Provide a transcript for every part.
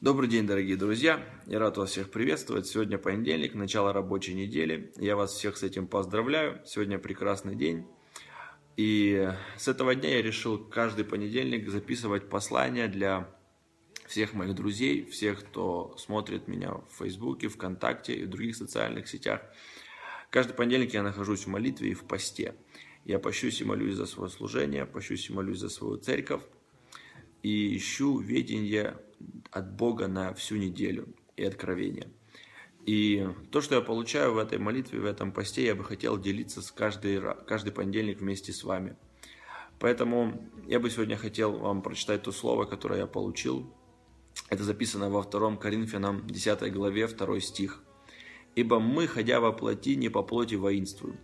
Добрый день, дорогие друзья! Я рад вас всех приветствовать. Сегодня понедельник, начало рабочей недели. Я вас всех с этим поздравляю. Сегодня прекрасный день. И с этого дня я решил каждый понедельник записывать послания для всех моих друзей, всех, кто смотрит меня в Фейсбуке, ВКонтакте и в других социальных сетях. Каждый понедельник я нахожусь в молитве и в посте. Я пощусь и молюсь за свое служение, пощусь и молюсь за свою церковь и ищу ведение от Бога на всю неделю и откровение. И то, что я получаю в этой молитве, в этом посте, я бы хотел делиться с каждый, каждый понедельник вместе с вами. Поэтому я бы сегодня хотел вам прочитать то слово, которое я получил. Это записано во 2 Коринфянам 10 главе 2 стих. «Ибо мы, ходя во плоти, не по плоти воинствуем,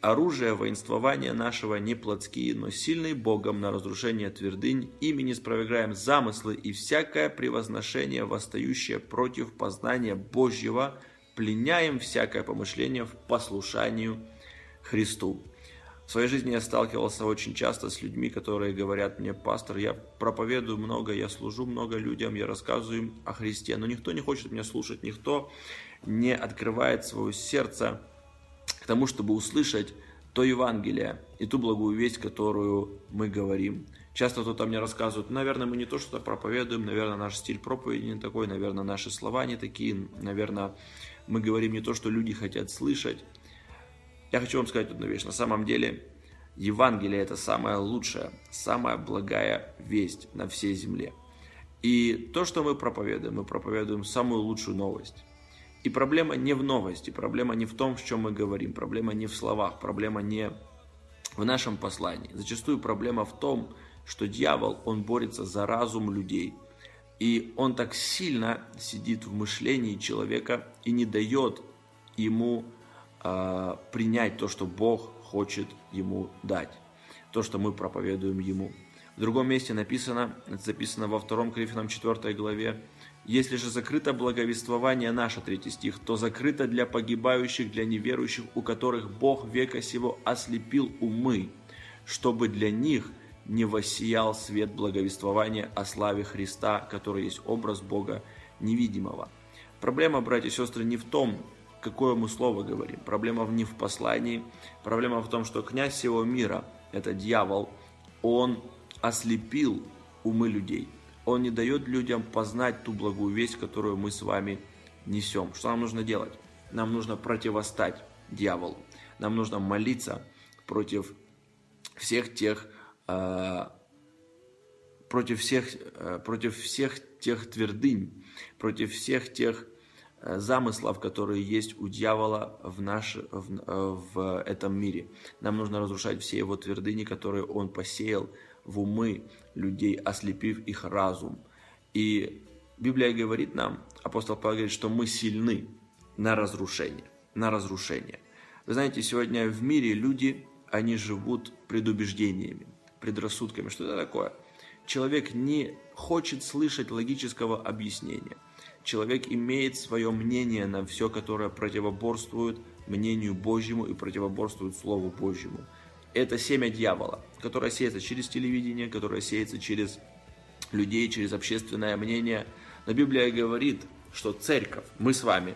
Оружие воинствования нашего не плотские, но сильные Богом на разрушение твердынь, ими не справегаем замыслы и всякое превозношение, восстающее против познания Божьего, пленяем всякое помышление в послушанию Христу. В своей жизни я сталкивался очень часто с людьми, которые говорят мне, пастор, я проповедую много, я служу много людям, я рассказываю им о Христе, но никто не хочет меня слушать, никто не открывает свое сердце тому, чтобы услышать то Евангелие и ту благую весть, которую мы говорим. Часто кто-то мне рассказывает, наверное, мы не то что проповедуем, наверное, наш стиль проповеди не такой, наверное, наши слова не такие, наверное, мы говорим не то, что люди хотят слышать. Я хочу вам сказать одну вещь. На самом деле, Евангелие – это самая лучшая, самая благая весть на всей земле. И то, что мы проповедуем, мы проповедуем самую лучшую новость. И проблема не в новости, проблема не в том, в чем мы говорим, проблема не в словах, проблема не в нашем послании. Зачастую проблема в том, что дьявол, он борется за разум людей. И он так сильно сидит в мышлении человека и не дает ему э, принять то, что Бог хочет ему дать, то, что мы проповедуем ему. В другом месте написано, это записано во 2 Коринфянам 4 главе, если же закрыто благовествование наше, третий стих, то закрыто для погибающих, для неверующих, у которых Бог века сего ослепил умы, чтобы для них не воссиял свет благовествования о славе Христа, который есть образ Бога невидимого. Проблема, братья и сестры, не в том, какое мы слово говорим. Проблема не в послании. Проблема в том, что князь всего мира, это дьявол, он ослепил умы людей – он не дает людям познать ту благую весть, которую мы с вами несем. Что нам нужно делать? Нам нужно противостать дьяволу. Нам нужно молиться против всех тех, э, против всех, э, против всех тех твердынь, против всех тех э, замыслов, которые есть у дьявола в, наш, в, э, в этом мире. Нам нужно разрушать все его твердыни, которые он посеял в умы людей, ослепив их разум. И Библия говорит нам, апостол Павел говорит, что мы сильны на разрушение, на разрушение. Вы знаете, сегодня в мире люди, они живут предубеждениями, предрассудками. Что это такое? Человек не хочет слышать логического объяснения. Человек имеет свое мнение на все, которое противоборствует мнению Божьему и противоборствует Слову Божьему это семя дьявола, которое сеется через телевидение, которое сеется через людей, через общественное мнение. Но Библия говорит, что церковь, мы с вами,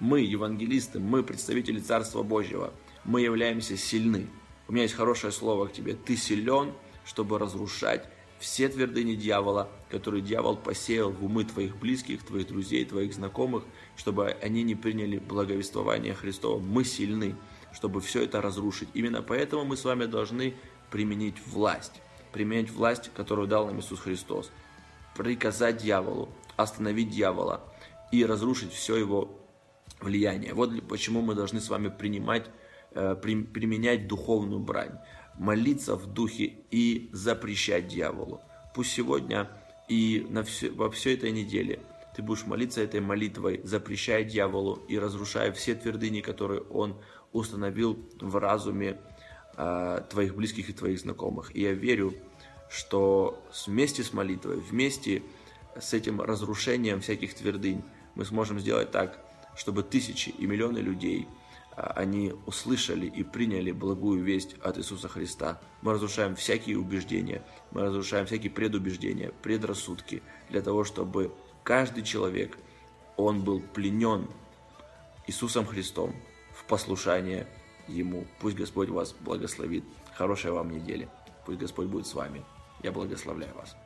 мы, евангелисты, мы, представители Царства Божьего, мы являемся сильны. У меня есть хорошее слово к тебе. Ты силен, чтобы разрушать все твердыни дьявола, которые дьявол посеял в умы твоих близких, твоих друзей, твоих знакомых, чтобы они не приняли благовествование Христова. Мы сильны чтобы все это разрушить. Именно поэтому мы с вами должны применить власть. Применить власть, которую дал нам Иисус Христос. Приказать дьяволу, остановить дьявола и разрушить все его влияние. Вот почему мы должны с вами принимать, э, применять духовную брань, молиться в духе и запрещать дьяволу. Пусть сегодня и на все, во всей этой неделе ты будешь молиться этой молитвой, запрещая дьяволу и разрушая все твердыни, которые он установил в разуме э, твоих близких и твоих знакомых. И я верю, что вместе с молитвой, вместе с этим разрушением всяких твердынь мы сможем сделать так, чтобы тысячи и миллионы людей э, они услышали и приняли благую весть от Иисуса Христа. Мы разрушаем всякие убеждения, мы разрушаем всякие предубеждения, предрассудки, для того, чтобы Каждый человек, он был пленен Иисусом Христом в послушание Ему. Пусть Господь вас благословит. Хорошей вам недели. Пусть Господь будет с вами. Я благословляю вас.